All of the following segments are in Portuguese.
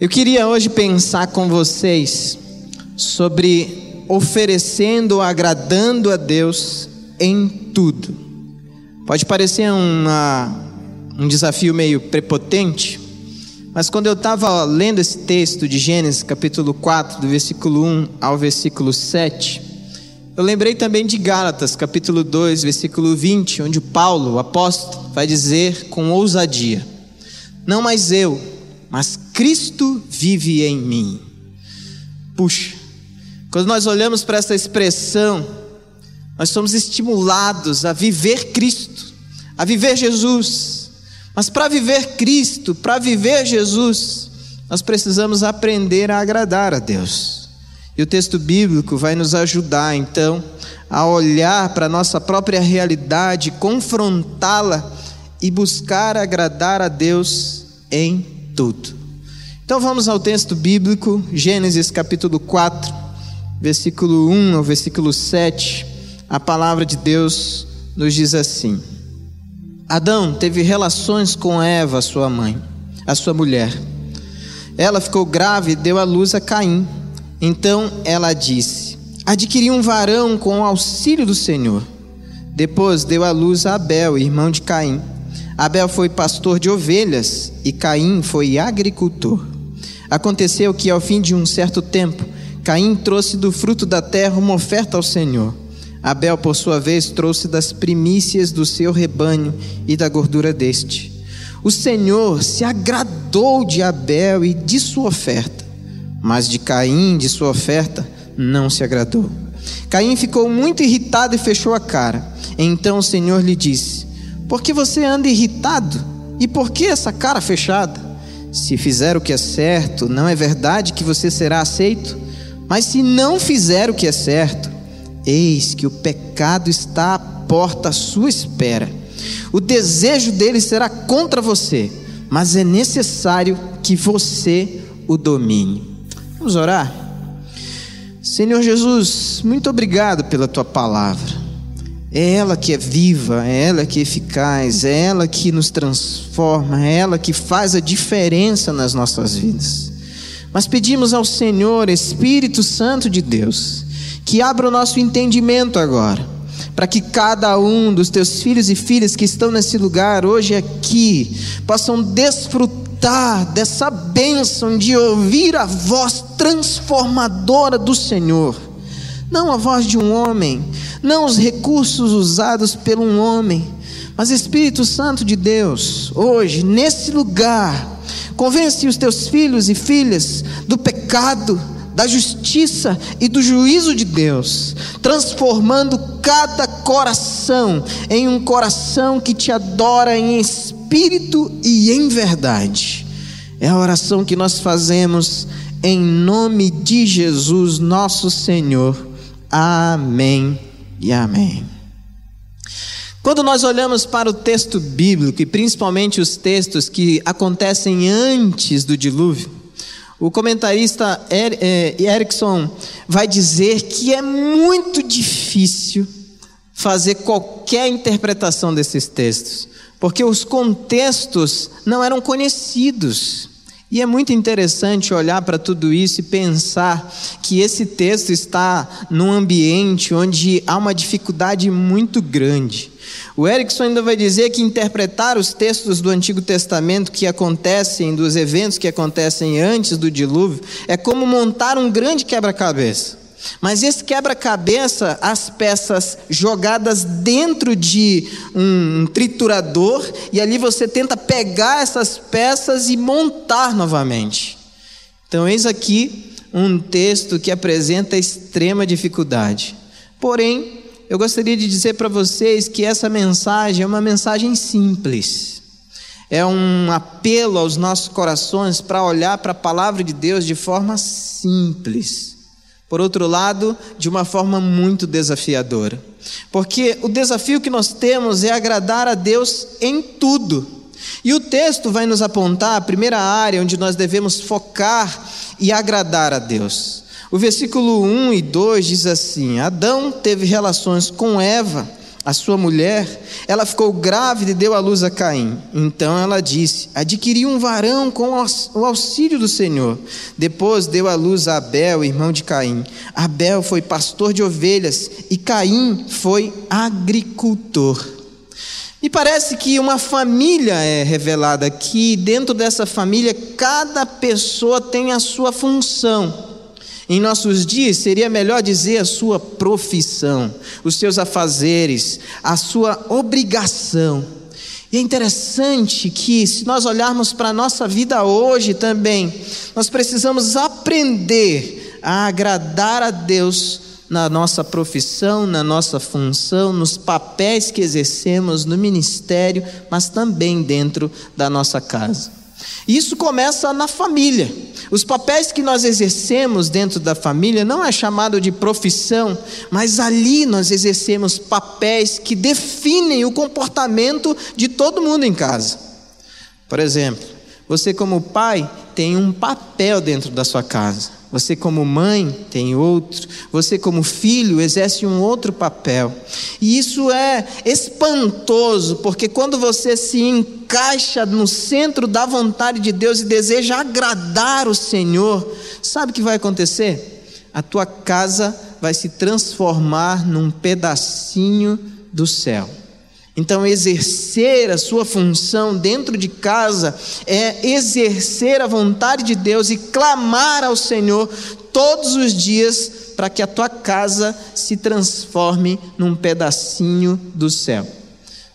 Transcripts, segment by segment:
Eu queria hoje pensar com vocês sobre oferecendo agradando a Deus em tudo. Pode parecer uma, um desafio meio prepotente, mas quando eu estava lendo esse texto de Gênesis, capítulo 4, do versículo 1 ao versículo 7, eu lembrei também de Gálatas, capítulo 2, versículo 20, onde Paulo, o apóstolo, vai dizer com ousadia: Não mais eu, mas Cristo vive em mim. Puxa, quando nós olhamos para essa expressão, nós somos estimulados a viver Cristo, a viver Jesus. Mas para viver Cristo, para viver Jesus, nós precisamos aprender a agradar a Deus. E o texto bíblico vai nos ajudar, então, a olhar para a nossa própria realidade, confrontá-la e buscar agradar a Deus em tudo. Então vamos ao texto bíblico, Gênesis capítulo 4, versículo 1 ao versículo 7. A palavra de Deus nos diz assim: Adão teve relações com Eva, sua mãe, a sua mulher. Ela ficou grávida e deu à luz a Caim. Então ela disse: Adquiri um varão com o auxílio do Senhor. Depois deu à luz a Abel, irmão de Caim. Abel foi pastor de ovelhas e Caim foi agricultor. Aconteceu que, ao fim de um certo tempo, Caim trouxe do fruto da terra uma oferta ao Senhor. Abel, por sua vez, trouxe das primícias do seu rebanho e da gordura deste. O Senhor se agradou de Abel e de sua oferta, mas de Caim, de sua oferta, não se agradou. Caim ficou muito irritado e fechou a cara. Então o Senhor lhe disse: por que você anda irritado? E por que essa cara fechada? Se fizer o que é certo, não é verdade que você será aceito? Mas se não fizer o que é certo, eis que o pecado está à porta à sua espera. O desejo dele será contra você, mas é necessário que você o domine. Vamos orar? Senhor Jesus, muito obrigado pela tua palavra. É ela que é viva, é ela que é eficaz, é ela que nos transforma, é ela que faz a diferença nas nossas vidas. Mas pedimos ao Senhor, Espírito Santo de Deus, que abra o nosso entendimento agora, para que cada um dos teus filhos e filhas que estão nesse lugar hoje aqui possam desfrutar dessa bênção de ouvir a voz transformadora do Senhor não a voz de um homem, não os recursos usados por um homem, mas Espírito Santo de Deus, hoje, nesse lugar, convence os teus filhos e filhas do pecado, da justiça e do juízo de Deus, transformando cada coração em um coração que te adora em espírito e em verdade. É a oração que nós fazemos em nome de Jesus, nosso Senhor. Amém e amém. Quando nós olhamos para o texto bíblico, e principalmente os textos que acontecem antes do dilúvio, o comentarista er, Erickson vai dizer que é muito difícil fazer qualquer interpretação desses textos, porque os contextos não eram conhecidos. E é muito interessante olhar para tudo isso e pensar que esse texto está num ambiente onde há uma dificuldade muito grande. O Erickson ainda vai dizer que interpretar os textos do Antigo Testamento que acontecem, dos eventos que acontecem antes do dilúvio, é como montar um grande quebra-cabeça. Mas esse quebra-cabeça, as peças jogadas dentro de um triturador, e ali você tenta pegar essas peças e montar novamente. Então, eis aqui um texto que apresenta extrema dificuldade. Porém, eu gostaria de dizer para vocês que essa mensagem é uma mensagem simples. É um apelo aos nossos corações para olhar para a palavra de Deus de forma simples por outro lado, de uma forma muito desafiadora. Porque o desafio que nós temos é agradar a Deus em tudo. E o texto vai nos apontar a primeira área onde nós devemos focar e agradar a Deus. O versículo 1 e 2 diz assim: Adão teve relações com Eva, a sua mulher, ela ficou grávida e deu à luz a Caim. Então ela disse: Adquiri um varão com o auxílio do Senhor. Depois deu à luz a Abel, irmão de Caim. Abel foi pastor de ovelhas e Caim foi agricultor. Me parece que uma família é revelada aqui, dentro dessa família, cada pessoa tem a sua função. Em nossos dias, seria melhor dizer a sua profissão, os seus afazeres, a sua obrigação. E é interessante que, se nós olharmos para a nossa vida hoje também, nós precisamos aprender a agradar a Deus na nossa profissão, na nossa função, nos papéis que exercemos no ministério, mas também dentro da nossa casa. Isso começa na família. Os papéis que nós exercemos dentro da família não é chamado de profissão, mas ali nós exercemos papéis que definem o comportamento de todo mundo em casa. Por exemplo, você, como pai, tem um papel dentro da sua casa. Você, como mãe, tem outro. Você, como filho, exerce um outro papel. E isso é espantoso, porque quando você se encaixa no centro da vontade de Deus e deseja agradar o Senhor, sabe o que vai acontecer? A tua casa vai se transformar num pedacinho do céu. Então, exercer a sua função dentro de casa é exercer a vontade de Deus e clamar ao Senhor todos os dias para que a tua casa se transforme num pedacinho do céu.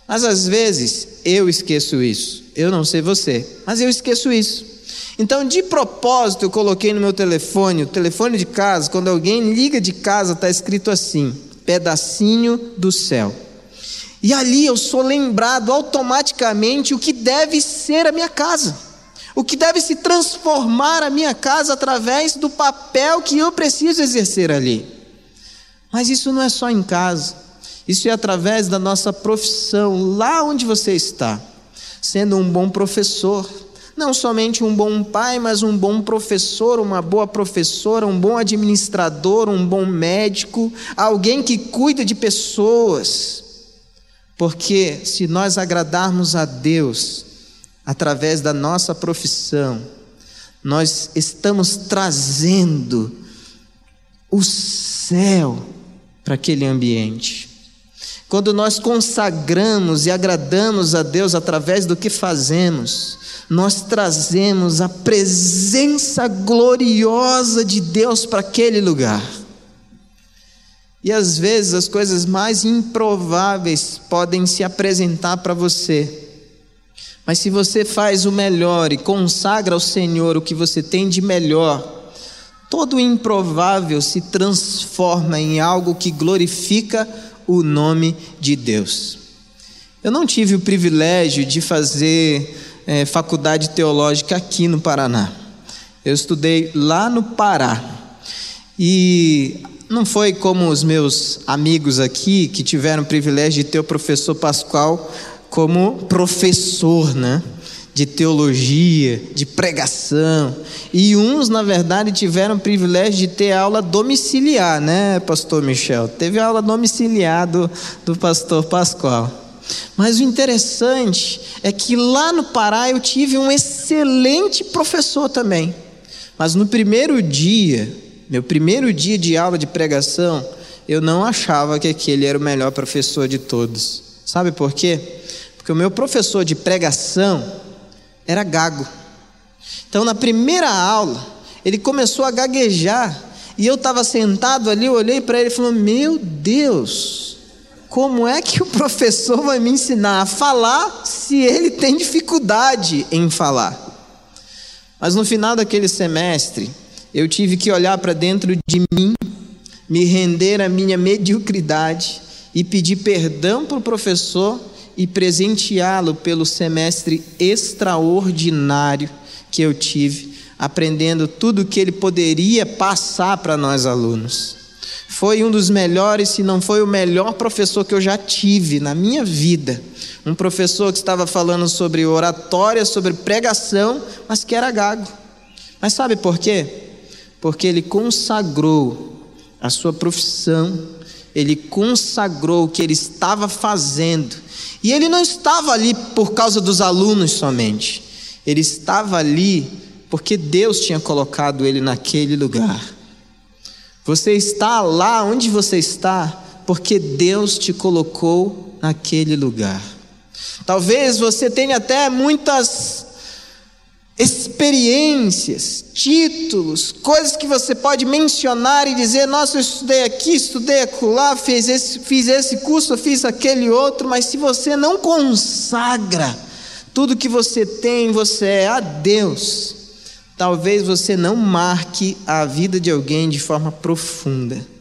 Mas às vezes eu esqueço isso. Eu não sei você, mas eu esqueço isso. Então, de propósito, eu coloquei no meu telefone, o telefone de casa, quando alguém liga de casa, está escrito assim: pedacinho do céu. E ali eu sou lembrado automaticamente o que deve ser a minha casa, o que deve se transformar a minha casa através do papel que eu preciso exercer ali. Mas isso não é só em casa, isso é através da nossa profissão, lá onde você está, sendo um bom professor, não somente um bom pai, mas um bom professor, uma boa professora, um bom administrador, um bom médico, alguém que cuida de pessoas. Porque se nós agradarmos a Deus através da nossa profissão, nós estamos trazendo o céu para aquele ambiente. Quando nós consagramos e agradamos a Deus através do que fazemos, nós trazemos a presença gloriosa de Deus para aquele lugar. E às vezes as coisas mais improváveis podem se apresentar para você. Mas se você faz o melhor e consagra ao Senhor o que você tem de melhor, todo o improvável se transforma em algo que glorifica o nome de Deus. Eu não tive o privilégio de fazer é, faculdade teológica aqui no Paraná. Eu estudei lá no Pará. E não foi como os meus amigos aqui que tiveram o privilégio de ter o professor Pascoal como professor, né? De teologia, de pregação. E uns, na verdade, tiveram o privilégio de ter aula domiciliar, né, Pastor Michel? Teve aula domiciliar do, do Pastor Pascoal. Mas o interessante é que lá no Pará eu tive um excelente professor também. Mas no primeiro dia, meu primeiro dia de aula de pregação, eu não achava que aquele era o melhor professor de todos. Sabe por quê? Porque o meu professor de pregação era gago. Então, na primeira aula, ele começou a gaguejar e eu estava sentado ali, olhei para ele e falei: Meu Deus, como é que o professor vai me ensinar a falar se ele tem dificuldade em falar? Mas no final daquele semestre, eu tive que olhar para dentro de mim, me render à minha mediocridade e pedir perdão para o professor e presenteá-lo pelo semestre extraordinário que eu tive, aprendendo tudo o que ele poderia passar para nós alunos. Foi um dos melhores, se não foi o melhor professor que eu já tive na minha vida. Um professor que estava falando sobre oratória, sobre pregação, mas que era gago. Mas sabe por quê? Porque ele consagrou a sua profissão ele consagrou o que ele estava fazendo. E ele não estava ali por causa dos alunos somente, ele estava ali porque Deus tinha colocado ele naquele lugar. Você está lá onde você está porque Deus te colocou naquele lugar. Talvez você tenha até muitas experiências, títulos, coisas que você pode mencionar e dizer: Nossa, eu estudei aqui, estudei acolá, fiz esse, fiz esse curso, fiz aquele outro, mas se você não consagra tudo que você tem, você é a Deus, talvez você não marque a vida de alguém de forma profunda.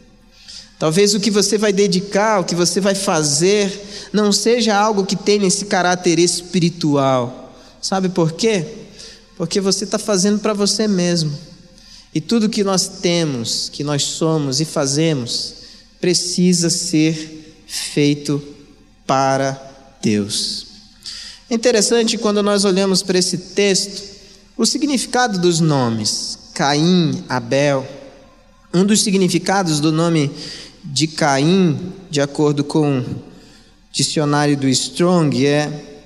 Talvez o que você vai dedicar, o que você vai fazer, não seja algo que tenha esse caráter espiritual. Sabe por quê? Porque você está fazendo para você mesmo. E tudo que nós temos, que nós somos e fazemos, precisa ser feito para Deus. É interessante quando nós olhamos para esse texto, o significado dos nomes, Caim, Abel. Um dos significados do nome de Caim, de acordo com o dicionário do Strong, é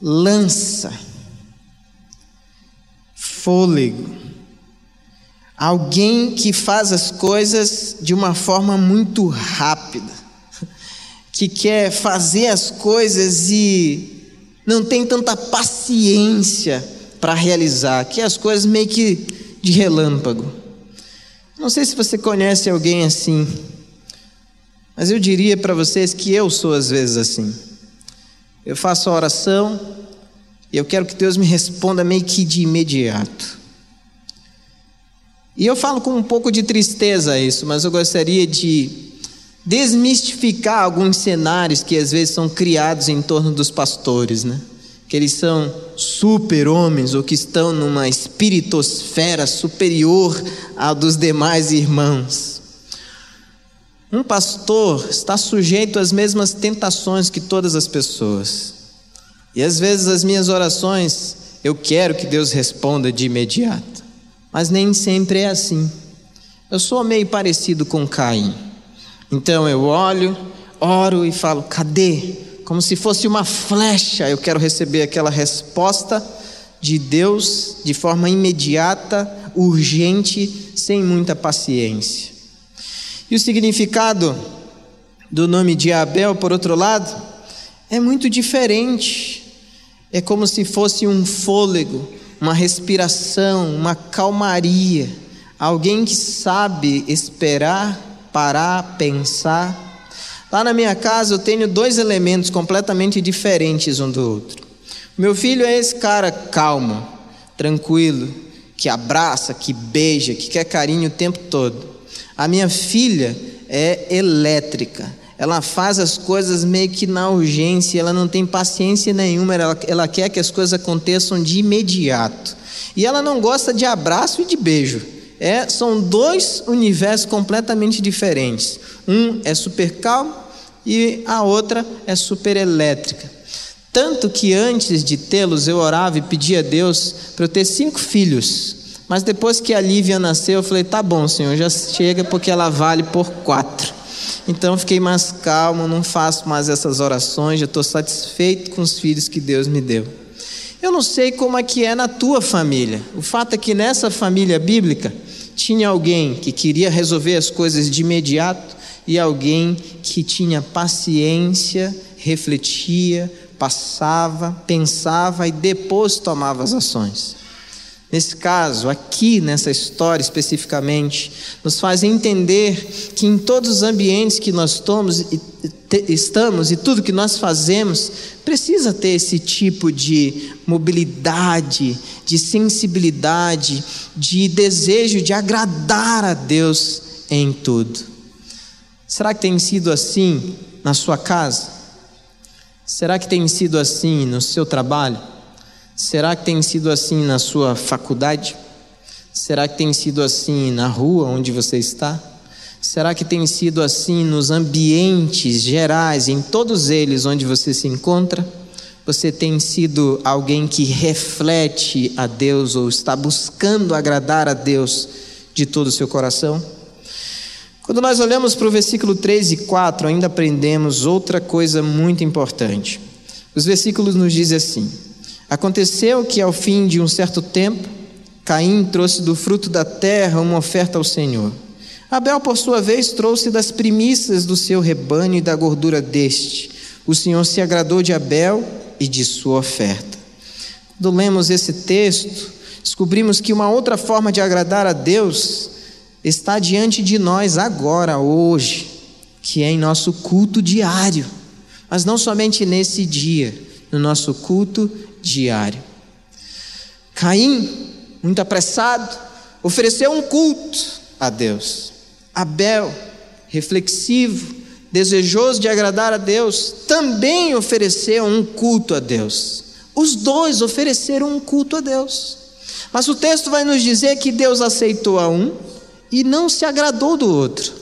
lança fôlego. Alguém que faz as coisas de uma forma muito rápida, que quer fazer as coisas e não tem tanta paciência para realizar, que é as coisas meio que de relâmpago. Não sei se você conhece alguém assim, mas eu diria para vocês que eu sou às vezes assim. Eu faço a oração, e eu quero que Deus me responda meio que de imediato. E eu falo com um pouco de tristeza isso, mas eu gostaria de desmistificar alguns cenários que às vezes são criados em torno dos pastores, né? Que eles são super-homens ou que estão numa espiritosfera superior à dos demais irmãos. Um pastor está sujeito às mesmas tentações que todas as pessoas. E às vezes as minhas orações, eu quero que Deus responda de imediato, mas nem sempre é assim. Eu sou meio parecido com Caim. Então eu olho, oro e falo: cadê? Como se fosse uma flecha, eu quero receber aquela resposta de Deus de forma imediata, urgente, sem muita paciência. E o significado do nome de Abel, por outro lado, é muito diferente é como se fosse um fôlego, uma respiração, uma calmaria, alguém que sabe esperar, parar, pensar. Lá na minha casa eu tenho dois elementos completamente diferentes um do outro. Meu filho é esse cara calmo, tranquilo, que abraça, que beija, que quer carinho o tempo todo. A minha filha é elétrica ela faz as coisas meio que na urgência, ela não tem paciência nenhuma, ela, ela quer que as coisas aconteçam de imediato. E ela não gosta de abraço e de beijo. É, são dois universos completamente diferentes. Um é super calmo e a outra é super elétrica. Tanto que antes de tê-los, eu orava e pedia a Deus para eu ter cinco filhos. Mas depois que a Lívia nasceu, eu falei: tá bom, Senhor, já chega porque ela vale por quatro. Então fiquei mais calmo, não faço mais essas orações, já estou satisfeito com os filhos que Deus me deu. Eu não sei como é que é na tua família. O fato é que nessa família bíblica tinha alguém que queria resolver as coisas de imediato e alguém que tinha paciência, refletia, passava, pensava e depois tomava as ações. Nesse caso, aqui nessa história especificamente, nos faz entender que em todos os ambientes que nós estamos e, estamos e tudo que nós fazemos, precisa ter esse tipo de mobilidade, de sensibilidade, de desejo de agradar a Deus em tudo. Será que tem sido assim na sua casa? Será que tem sido assim no seu trabalho? Será que tem sido assim na sua faculdade? Será que tem sido assim na rua onde você está? Será que tem sido assim nos ambientes gerais, em todos eles onde você se encontra? Você tem sido alguém que reflete a Deus ou está buscando agradar a Deus de todo o seu coração? Quando nós olhamos para o versículo 3 e 4, ainda aprendemos outra coisa muito importante. Os versículos nos dizem assim: Aconteceu que ao fim de um certo tempo, Caim trouxe do fruto da terra uma oferta ao Senhor. Abel, por sua vez, trouxe das primícias do seu rebanho e da gordura deste. O Senhor se agradou de Abel e de sua oferta. Quando lemos esse texto, descobrimos que uma outra forma de agradar a Deus está diante de nós agora, hoje, que é em nosso culto diário, mas não somente nesse dia, no nosso culto diário. Caim, muito apressado, ofereceu um culto a Deus. Abel, reflexivo, desejoso de agradar a Deus, também ofereceu um culto a Deus. Os dois ofereceram um culto a Deus. Mas o texto vai nos dizer que Deus aceitou a um e não se agradou do outro.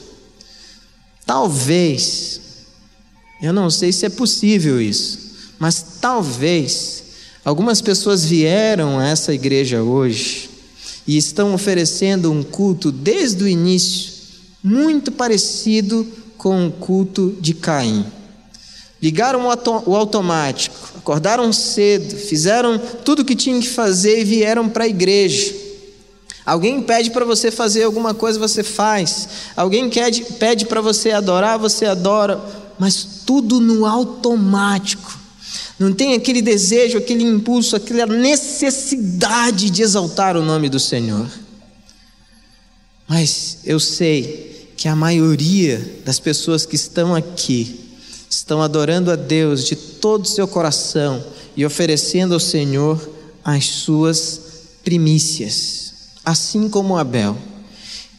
Talvez, eu não sei se é possível isso, mas talvez algumas pessoas vieram a essa igreja hoje e estão oferecendo um culto desde o início muito parecido com o culto de Caim. Ligaram o automático, acordaram cedo, fizeram tudo o que tinham que fazer e vieram para a igreja. Alguém pede para você fazer alguma coisa, você faz. Alguém pede para você adorar, você adora. Mas tudo no automático. Não tem aquele desejo, aquele impulso, aquela necessidade de exaltar o nome do Senhor. Mas eu sei que a maioria das pessoas que estão aqui estão adorando a Deus de todo o seu coração e oferecendo ao Senhor as suas primícias assim como Abel.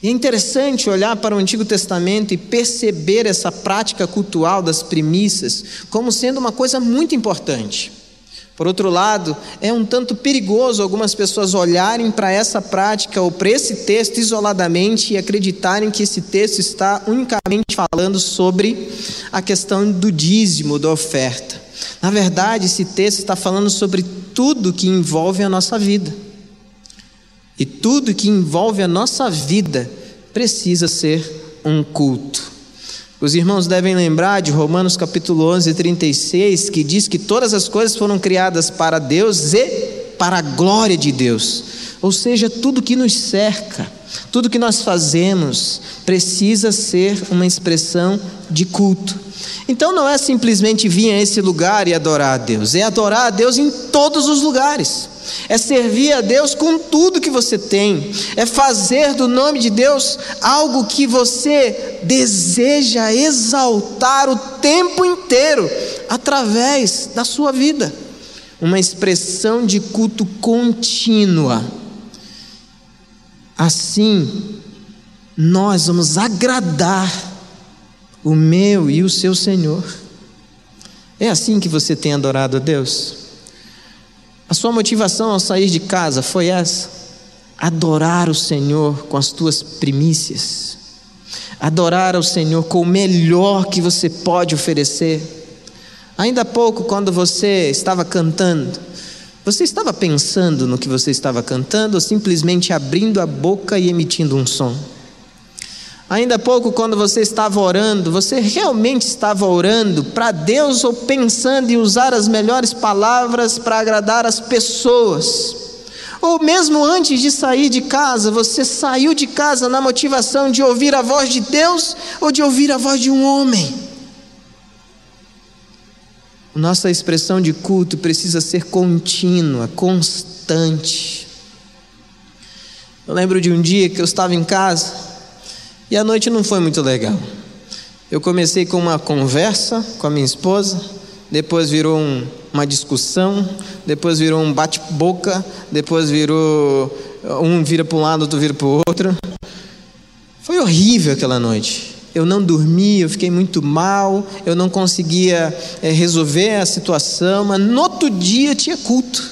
E é interessante olhar para o Antigo Testamento e perceber essa prática cultural das primícias como sendo uma coisa muito importante. Por outro lado, é um tanto perigoso algumas pessoas olharem para essa prática ou para esse texto isoladamente e acreditarem que esse texto está unicamente falando sobre a questão do dízimo, da oferta. Na verdade, esse texto está falando sobre tudo que envolve a nossa vida. E tudo que envolve a nossa vida precisa ser um culto. Os irmãos devem lembrar de Romanos capítulo 11, 36, que diz que todas as coisas foram criadas para Deus e para a glória de Deus. Ou seja, tudo que nos cerca, tudo que nós fazemos, precisa ser uma expressão de culto. Então não é simplesmente vir a esse lugar e adorar a Deus, é adorar a Deus em todos os lugares é servir a Deus com tudo que você tem, é fazer do nome de Deus algo que você deseja exaltar o tempo inteiro, através da sua vida, uma expressão de culto contínua. Assim, nós vamos agradar o meu e o seu Senhor. É assim que você tem adorado a Deus? A sua motivação ao sair de casa foi essa: adorar o Senhor com as tuas primícias, adorar ao Senhor com o melhor que você pode oferecer. Ainda há pouco, quando você estava cantando, você estava pensando no que você estava cantando ou simplesmente abrindo a boca e emitindo um som? Ainda há pouco, quando você estava orando, você realmente estava orando para Deus ou pensando em usar as melhores palavras para agradar as pessoas? Ou mesmo antes de sair de casa, você saiu de casa na motivação de ouvir a voz de Deus ou de ouvir a voz de um homem? Nossa expressão de culto precisa ser contínua, constante. Eu lembro de um dia que eu estava em casa e a noite não foi muito legal. Eu comecei com uma conversa com a minha esposa, depois virou um, uma discussão, depois virou um bate-boca, depois virou um vira para um lado, outro vira para o outro. Foi horrível aquela noite. Eu não dormi, eu fiquei muito mal, eu não conseguia é, resolver a situação, mas no outro dia tinha culto.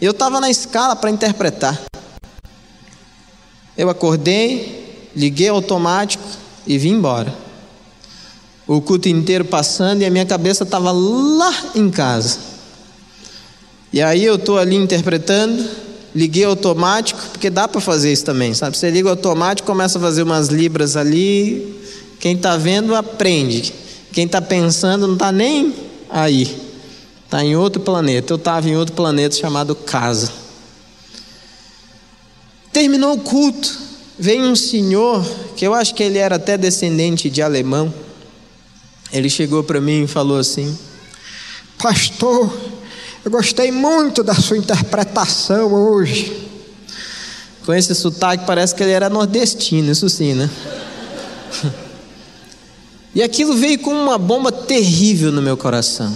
Eu estava na escala para interpretar. Eu acordei, liguei automático e vim embora. O culto inteiro passando e a minha cabeça estava lá em casa. E aí eu estou ali interpretando liguei automático, porque dá para fazer isso também, sabe? Você liga automático, começa a fazer umas libras ali, quem está vendo aprende. Quem está pensando não está nem aí, está em outro planeta. Eu estava em outro planeta chamado casa. Terminou o culto, veio um senhor, que eu acho que ele era até descendente de alemão. Ele chegou para mim e falou assim: Pastor, eu gostei muito da sua interpretação hoje. Com esse sotaque, parece que ele era nordestino, isso sim, né? E aquilo veio como uma bomba terrível no meu coração.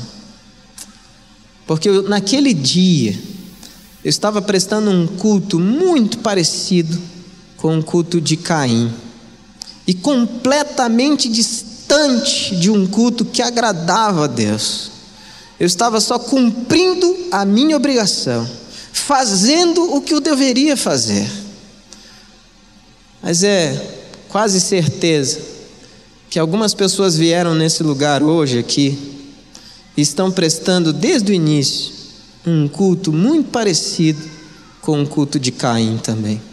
Porque eu, naquele dia, eu estava prestando um culto muito parecido com o culto de Caim. E completamente distante de um culto que agradava a Deus. Eu estava só cumprindo a minha obrigação, fazendo o que eu deveria fazer. Mas é quase certeza que algumas pessoas vieram nesse lugar hoje aqui e estão prestando desde o início um culto muito parecido com o culto de Caim também.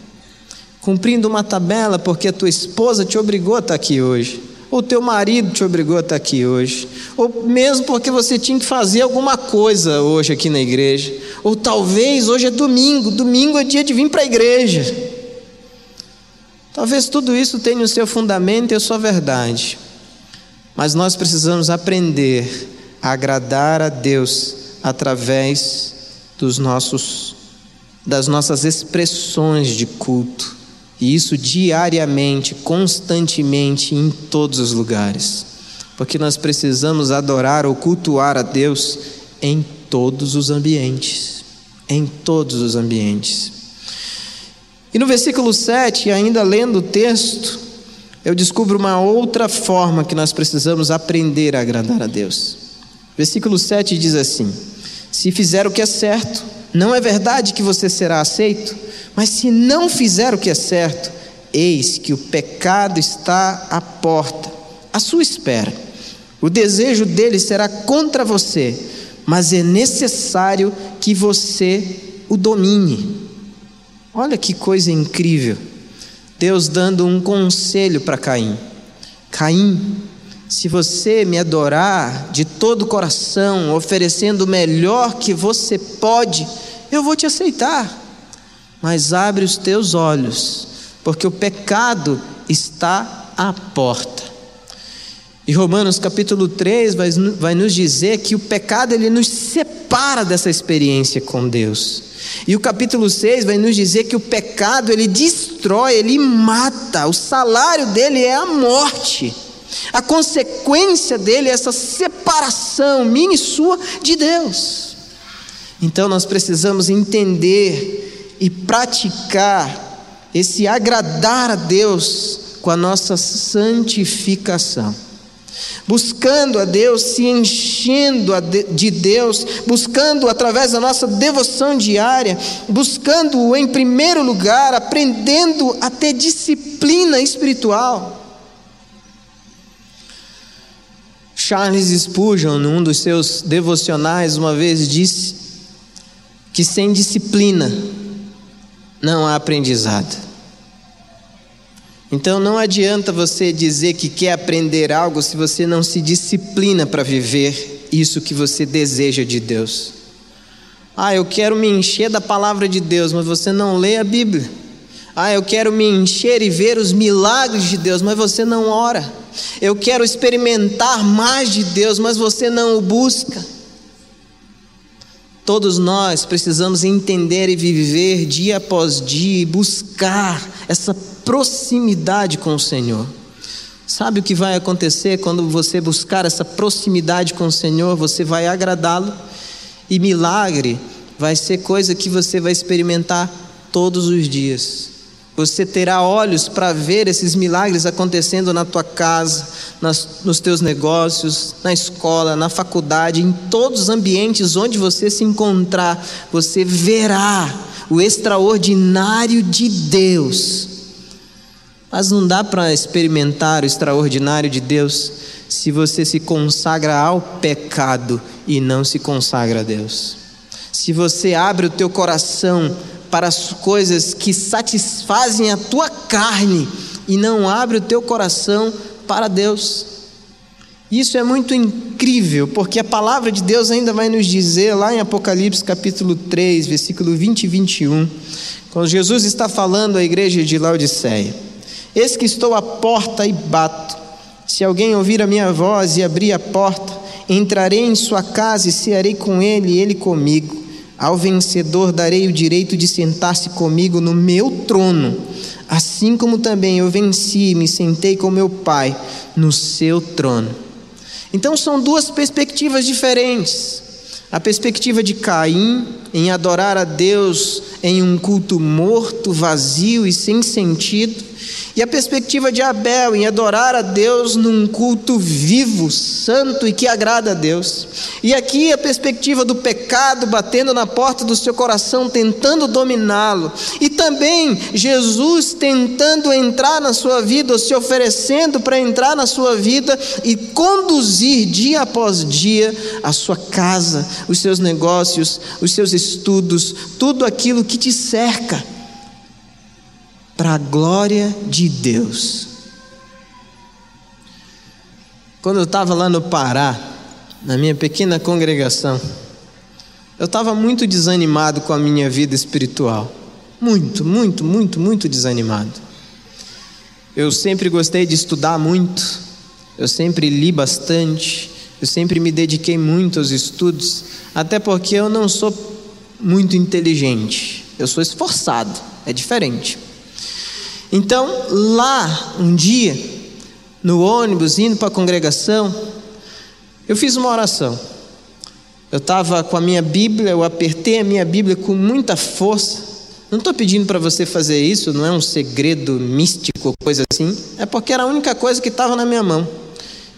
Cumprindo uma tabela porque a tua esposa te obrigou a estar aqui hoje. Ou teu marido te obrigou a estar aqui hoje, ou mesmo porque você tinha que fazer alguma coisa hoje aqui na igreja, ou talvez hoje é domingo, domingo é dia de vir para a igreja. Talvez tudo isso tenha o seu fundamento e a sua verdade, mas nós precisamos aprender a agradar a Deus através dos nossos das nossas expressões de culto. E isso diariamente, constantemente, em todos os lugares. Porque nós precisamos adorar ou cultuar a Deus em todos os ambientes. Em todos os ambientes. E no versículo 7, ainda lendo o texto, eu descubro uma outra forma que nós precisamos aprender a agradar a Deus. Versículo 7 diz assim: Se fizer o que é certo, não é verdade que você será aceito? Mas se não fizer o que é certo, eis que o pecado está à porta, à sua espera. O desejo dele será contra você, mas é necessário que você o domine. Olha que coisa incrível. Deus dando um conselho para Caim: Caim, se você me adorar de todo o coração, oferecendo o melhor que você pode, eu vou te aceitar mas abre os teus olhos, porque o pecado está à porta. E Romanos capítulo 3 vai, vai nos dizer que o pecado ele nos separa dessa experiência com Deus. E o capítulo 6 vai nos dizer que o pecado ele destrói, ele mata, o salário dele é a morte. A consequência dele é essa separação minha e sua de Deus. Então nós precisamos entender e praticar esse agradar a Deus com a nossa santificação. Buscando a Deus, se enchendo de Deus, buscando através da nossa devoção diária, buscando-o em primeiro lugar, aprendendo a ter disciplina espiritual. Charles Spurgeon, num dos seus devocionais, uma vez disse que sem disciplina não há aprendizado. Então não adianta você dizer que quer aprender algo se você não se disciplina para viver isso que você deseja de Deus. Ah, eu quero me encher da palavra de Deus, mas você não lê a Bíblia. Ah, eu quero me encher e ver os milagres de Deus, mas você não ora. Eu quero experimentar mais de Deus, mas você não o busca. Todos nós precisamos entender e viver dia após dia e buscar essa proximidade com o Senhor. Sabe o que vai acontecer quando você buscar essa proximidade com o Senhor? Você vai agradá-lo e milagre vai ser coisa que você vai experimentar todos os dias. Você terá olhos para ver esses milagres acontecendo na tua casa, nas, nos teus negócios, na escola, na faculdade, em todos os ambientes onde você se encontrar, você verá o extraordinário de Deus. Mas não dá para experimentar o extraordinário de Deus se você se consagra ao pecado e não se consagra a Deus. Se você abre o teu coração para as coisas que satisfazem a tua carne e não abre o teu coração para Deus. Isso é muito incrível, porque a palavra de Deus ainda vai nos dizer lá em Apocalipse capítulo 3, versículo 20 e 21, quando Jesus está falando à igreja de Laodiceia: Eis que estou à porta e bato. Se alguém ouvir a minha voz e abrir a porta, entrarei em sua casa e cearei com ele e ele comigo. Ao vencedor darei o direito de sentar-se comigo no meu trono, assim como também eu venci e me sentei com meu Pai no seu trono. Então são duas perspectivas diferentes. A perspectiva de Caim em adorar a Deus em um culto morto, vazio e sem sentido, e a perspectiva de Abel em adorar a Deus num culto vivo, santo e que agrada a Deus. E aqui a perspectiva do pecado batendo na porta do seu coração, tentando dominá-lo. E também Jesus tentando entrar na sua vida, ou se oferecendo para entrar na sua vida e conduzir dia após dia a sua casa, os seus negócios, os seus estudos, tudo aquilo que te cerca para a glória de Deus. Quando eu estava lá no Pará, na minha pequena congregação, eu estava muito desanimado com a minha vida espiritual. Muito, muito, muito, muito desanimado. Eu sempre gostei de estudar muito, eu sempre li bastante, eu sempre me dediquei muito aos estudos, até porque eu não sou muito inteligente, eu sou esforçado, é diferente. Então, lá, um dia, no ônibus, indo para a congregação, eu fiz uma oração. Eu estava com a minha Bíblia, eu apertei a minha Bíblia com muita força. Não estou pedindo para você fazer isso, não é um segredo místico, coisa assim. É porque era a única coisa que estava na minha mão.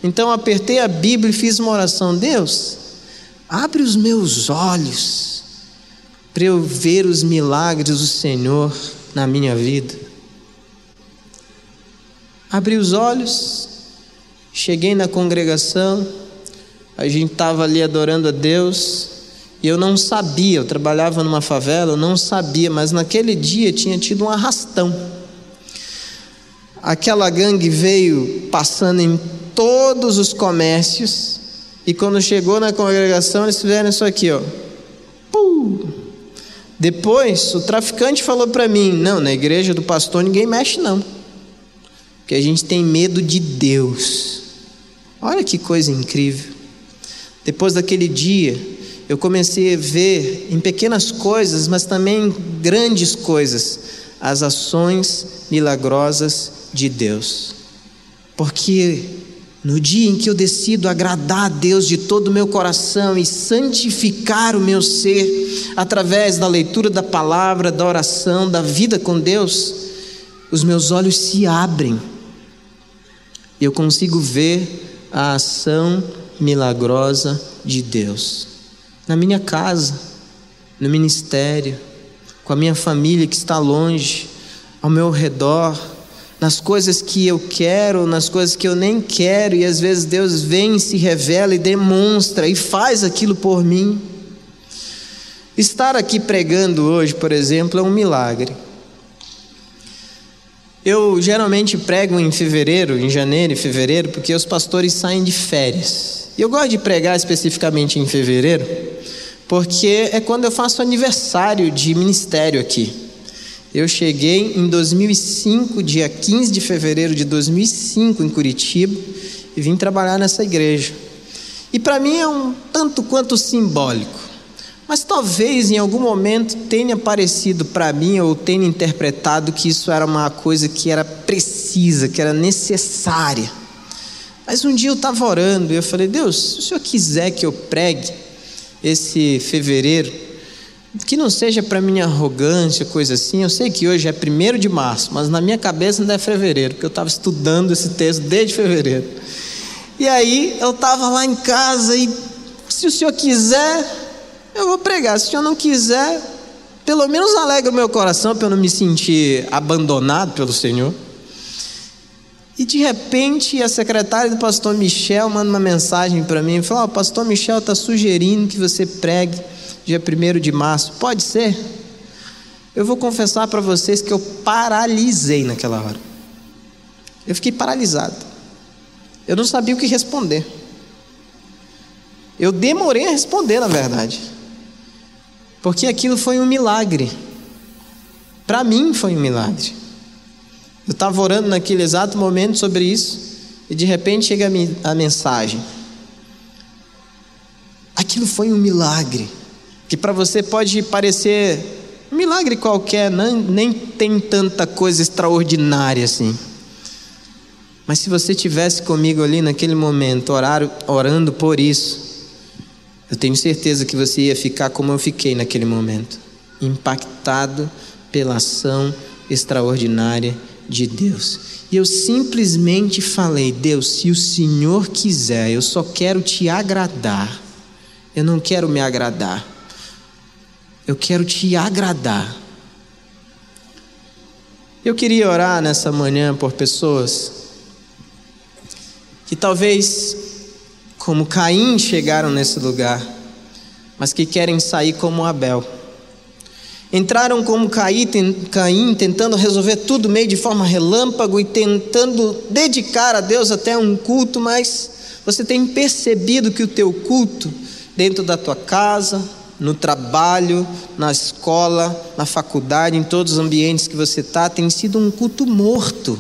Então apertei a Bíblia e fiz uma oração. Deus, abre os meus olhos para eu ver os milagres do Senhor na minha vida. Abri os olhos, cheguei na congregação, a gente estava ali adorando a Deus, e eu não sabia, eu trabalhava numa favela, eu não sabia, mas naquele dia tinha tido um arrastão. Aquela gangue veio passando em todos os comércios, e quando chegou na congregação, eles fizeram isso aqui, ó. Puh. Depois, o traficante falou para mim: Não, na igreja do pastor ninguém mexe, não que a gente tem medo de Deus. Olha que coisa incrível. Depois daquele dia, eu comecei a ver em pequenas coisas, mas também em grandes coisas, as ações milagrosas de Deus. Porque no dia em que eu decido agradar a Deus de todo o meu coração e santificar o meu ser através da leitura da palavra, da oração, da vida com Deus, os meus olhos se abrem e eu consigo ver a ação milagrosa de Deus na minha casa, no ministério, com a minha família que está longe, ao meu redor, nas coisas que eu quero, nas coisas que eu nem quero, e às vezes Deus vem, se revela e demonstra e faz aquilo por mim. Estar aqui pregando hoje, por exemplo, é um milagre. Eu geralmente prego em fevereiro, em janeiro e fevereiro, porque os pastores saem de férias. E eu gosto de pregar especificamente em fevereiro, porque é quando eu faço aniversário de ministério aqui. Eu cheguei em 2005, dia 15 de fevereiro de 2005, em Curitiba, e vim trabalhar nessa igreja. E para mim é um tanto quanto simbólico. Mas talvez em algum momento tenha parecido para mim ou tenha interpretado que isso era uma coisa que era precisa, que era necessária. Mas um dia eu estava orando e eu falei: Deus, se o Senhor quiser que eu pregue esse fevereiro, que não seja para minha arrogância, coisa assim. Eu sei que hoje é primeiro de março, mas na minha cabeça ainda é fevereiro, porque eu estava estudando esse texto desde fevereiro. E aí eu estava lá em casa e, se o Senhor quiser, eu vou pregar. Se o senhor não quiser, pelo menos alegra o meu coração para eu não me sentir abandonado pelo Senhor. E de repente a secretária do pastor Michel manda uma mensagem para mim e fala: oh, pastor Michel está sugerindo que você pregue dia 1 de março. Pode ser? Eu vou confessar para vocês que eu paralisei naquela hora. Eu fiquei paralisado. Eu não sabia o que responder. Eu demorei a responder, na verdade. Porque aquilo foi um milagre. Para mim foi um milagre. Eu estava orando naquele exato momento sobre isso e de repente chega a mensagem. Aquilo foi um milagre. Que para você pode parecer um milagre qualquer, nem tem tanta coisa extraordinária assim. Mas se você tivesse comigo ali naquele momento, orar, orando por isso, eu tenho certeza que você ia ficar como eu fiquei naquele momento impactado pela ação extraordinária de Deus. E eu simplesmente falei: Deus, se o Senhor quiser, eu só quero te agradar. Eu não quero me agradar. Eu quero te agradar. Eu queria orar nessa manhã por pessoas que talvez, como Caim, chegaram nesse lugar, mas que querem sair como Abel. Entraram como Caim, tentando resolver tudo meio de forma relâmpago e tentando dedicar a Deus até um culto, mas você tem percebido que o teu culto, dentro da tua casa, no trabalho, na escola, na faculdade, em todos os ambientes que você está, tem sido um culto morto,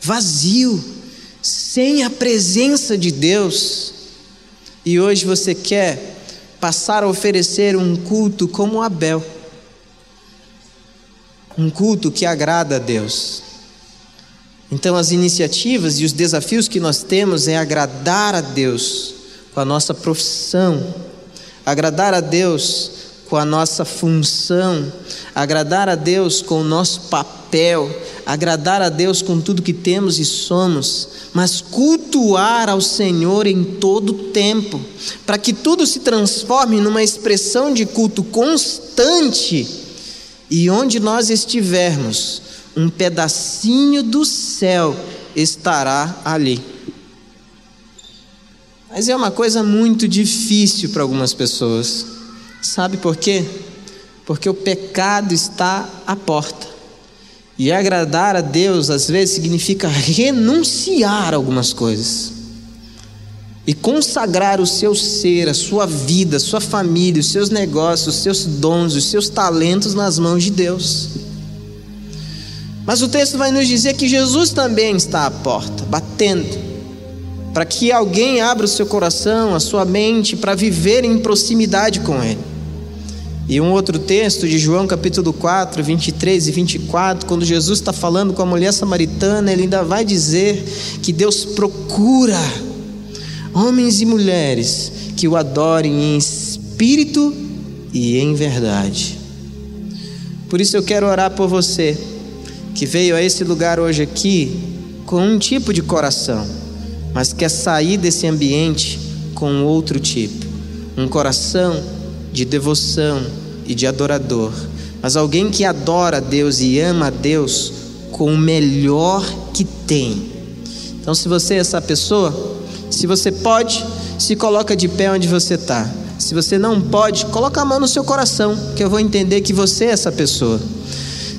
vazio, sem a presença de Deus. E hoje você quer passar a oferecer um culto como Abel um culto que agrada a Deus. Então, as iniciativas e os desafios que nós temos é agradar a Deus com a nossa profissão, agradar a Deus com a nossa função, agradar a Deus com o nosso papel, agradar a Deus com tudo que temos e somos, mas cultuar ao Senhor em todo tempo, para que tudo se transforme numa expressão de culto constante e onde nós estivermos, um pedacinho do céu estará ali. Mas é uma coisa muito difícil para algumas pessoas. Sabe por quê? Porque o pecado está à porta. E agradar a Deus às vezes significa renunciar a algumas coisas e consagrar o seu ser, a sua vida, a sua família, os seus negócios, os seus dons, os seus talentos nas mãos de Deus. Mas o texto vai nos dizer que Jesus também está à porta, batendo, para que alguém abra o seu coração, a sua mente, para viver em proximidade com Ele. E um outro texto de João capítulo 4, 23 e 24, quando Jesus está falando com a mulher samaritana, ele ainda vai dizer que Deus procura homens e mulheres que o adorem em espírito e em verdade. Por isso eu quero orar por você que veio a esse lugar hoje aqui com um tipo de coração, mas quer sair desse ambiente com outro tipo, um coração de devoção e de adorador, mas alguém que adora a Deus e ama a Deus com o melhor que tem. Então, se você é essa pessoa, se você pode, se coloca de pé onde você está. Se você não pode, coloca a mão no seu coração, que eu vou entender que você é essa pessoa.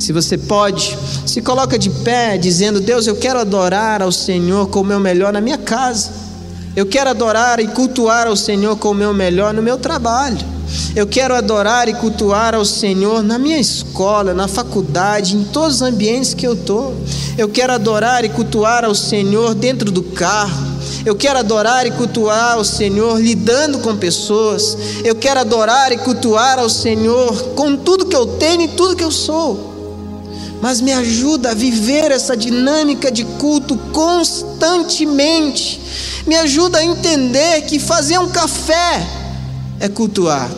Se você pode, se coloca de pé, dizendo: Deus, eu quero adorar ao Senhor com o meu melhor na minha casa. Eu quero adorar e cultuar ao Senhor com o meu melhor no meu trabalho. Eu quero adorar e cultuar ao Senhor na minha escola, na faculdade, em todos os ambientes que eu estou. Eu quero adorar e cultuar ao Senhor dentro do carro eu quero adorar e cultuar ao Senhor lidando com pessoas. Eu quero adorar e cultuar ao Senhor com tudo que eu tenho e tudo que eu sou. Mas me ajuda a viver essa dinâmica de culto constantemente. Me ajuda a entender que fazer um café é cultuar.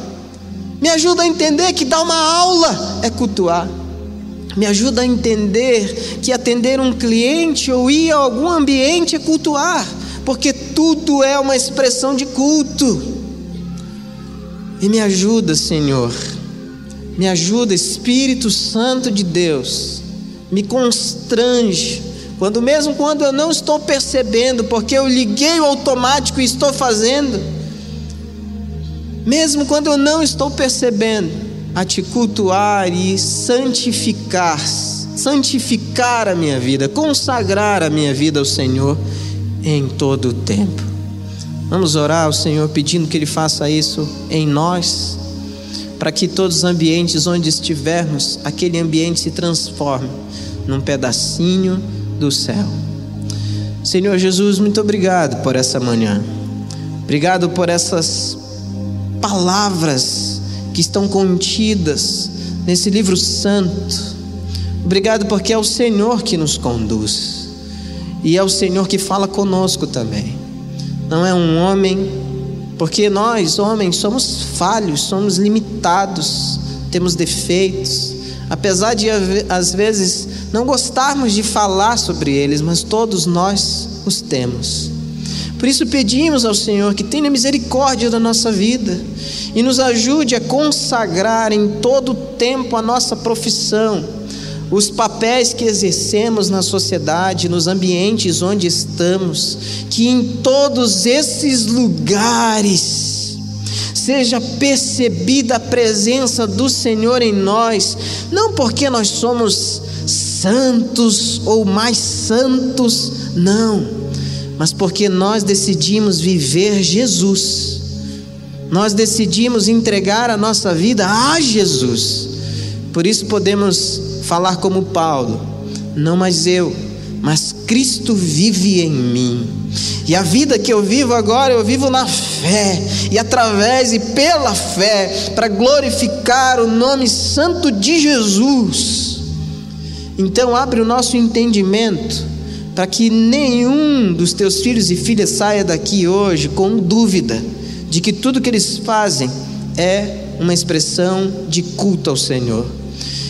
Me ajuda a entender que dar uma aula é cultuar. Me ajuda a entender que atender um cliente ou ir a algum ambiente é cultuar porque tudo é uma expressão de culto. E me ajuda, Senhor, me ajuda, Espírito Santo de Deus, me constrange, quando mesmo quando eu não estou percebendo, porque eu liguei o automático e estou fazendo, mesmo quando eu não estou percebendo, a te cultuar e santificar, santificar a minha vida, consagrar a minha vida ao Senhor em todo o tempo. Vamos orar ao Senhor pedindo que Ele faça isso em nós, para que todos os ambientes onde estivermos, aquele ambiente se transforme num pedacinho do céu. Senhor Jesus, muito obrigado por essa manhã. Obrigado por essas palavras que estão contidas nesse livro santo. Obrigado porque é o Senhor que nos conduz. E é o Senhor que fala conosco também. Não é um homem, porque nós, homens, somos falhos, somos limitados, temos defeitos. Apesar de às vezes não gostarmos de falar sobre eles, mas todos nós os temos. Por isso pedimos ao Senhor que tenha misericórdia da nossa vida e nos ajude a consagrar em todo o tempo a nossa profissão, os papéis que exercemos na sociedade, nos ambientes onde estamos, que em todos esses lugares seja percebida a presença do Senhor em nós, não porque nós somos santos ou mais santos, não, mas porque nós decidimos viver Jesus, nós decidimos entregar a nossa vida a Jesus, por isso podemos falar como Paulo: não mais eu, mas Cristo vive em mim. E a vida que eu vivo agora, eu vivo na fé, e através e pela fé, para glorificar o nome santo de Jesus. Então, abre o nosso entendimento para que nenhum dos teus filhos e filhas saia daqui hoje com dúvida de que tudo que eles fazem é uma expressão de culto ao Senhor.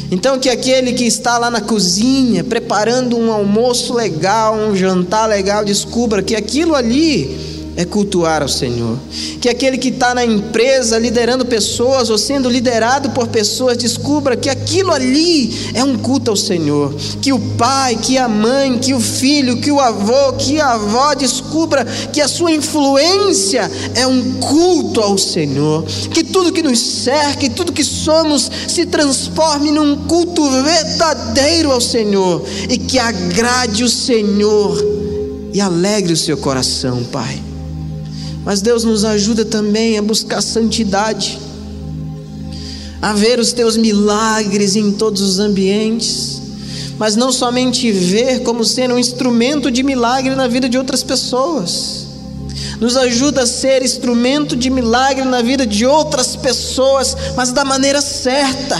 Então, que aquele que está lá na cozinha preparando um almoço legal, um jantar legal, descubra que aquilo ali é cultuar ao Senhor. Que aquele que está na empresa liderando pessoas ou sendo liderado por pessoas descubra que aquilo ali é um culto ao Senhor. Que o pai, que a mãe, que o filho, que o avô, que a avó descubra que a sua influência é um culto ao Senhor. Que tudo que nos cerca e tudo que somos se transforme num culto verdadeiro ao Senhor e que agrade o Senhor e alegre o seu coração, Pai. Mas Deus nos ajuda também a buscar santidade, a ver os teus milagres em todos os ambientes, mas não somente ver como sendo um instrumento de milagre na vida de outras pessoas. Nos ajuda a ser instrumento de milagre na vida de outras pessoas, mas da maneira certa,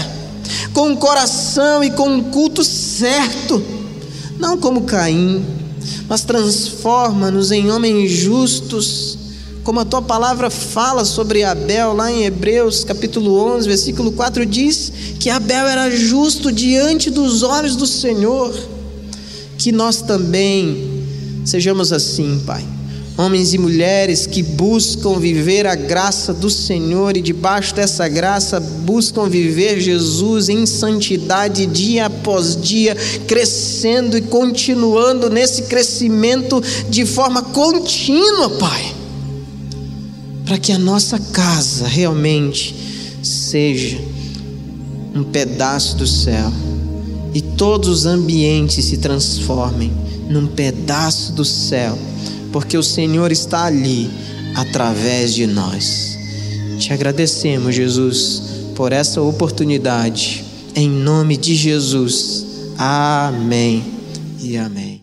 com o coração e com o culto certo, não como Caim, mas transforma-nos em homens justos como a tua palavra fala sobre Abel, lá em Hebreus capítulo 11, versículo 4, diz que Abel era justo diante dos olhos do Senhor. Que nós também sejamos assim, Pai. Homens e mulheres que buscam viver a graça do Senhor e debaixo dessa graça buscam viver Jesus em santidade dia após dia, crescendo e continuando nesse crescimento de forma contínua, Pai para que a nossa casa realmente seja um pedaço do céu e todos os ambientes se transformem num pedaço do céu, porque o Senhor está ali através de nós. Te agradecemos, Jesus, por essa oportunidade. Em nome de Jesus. Amém e amém.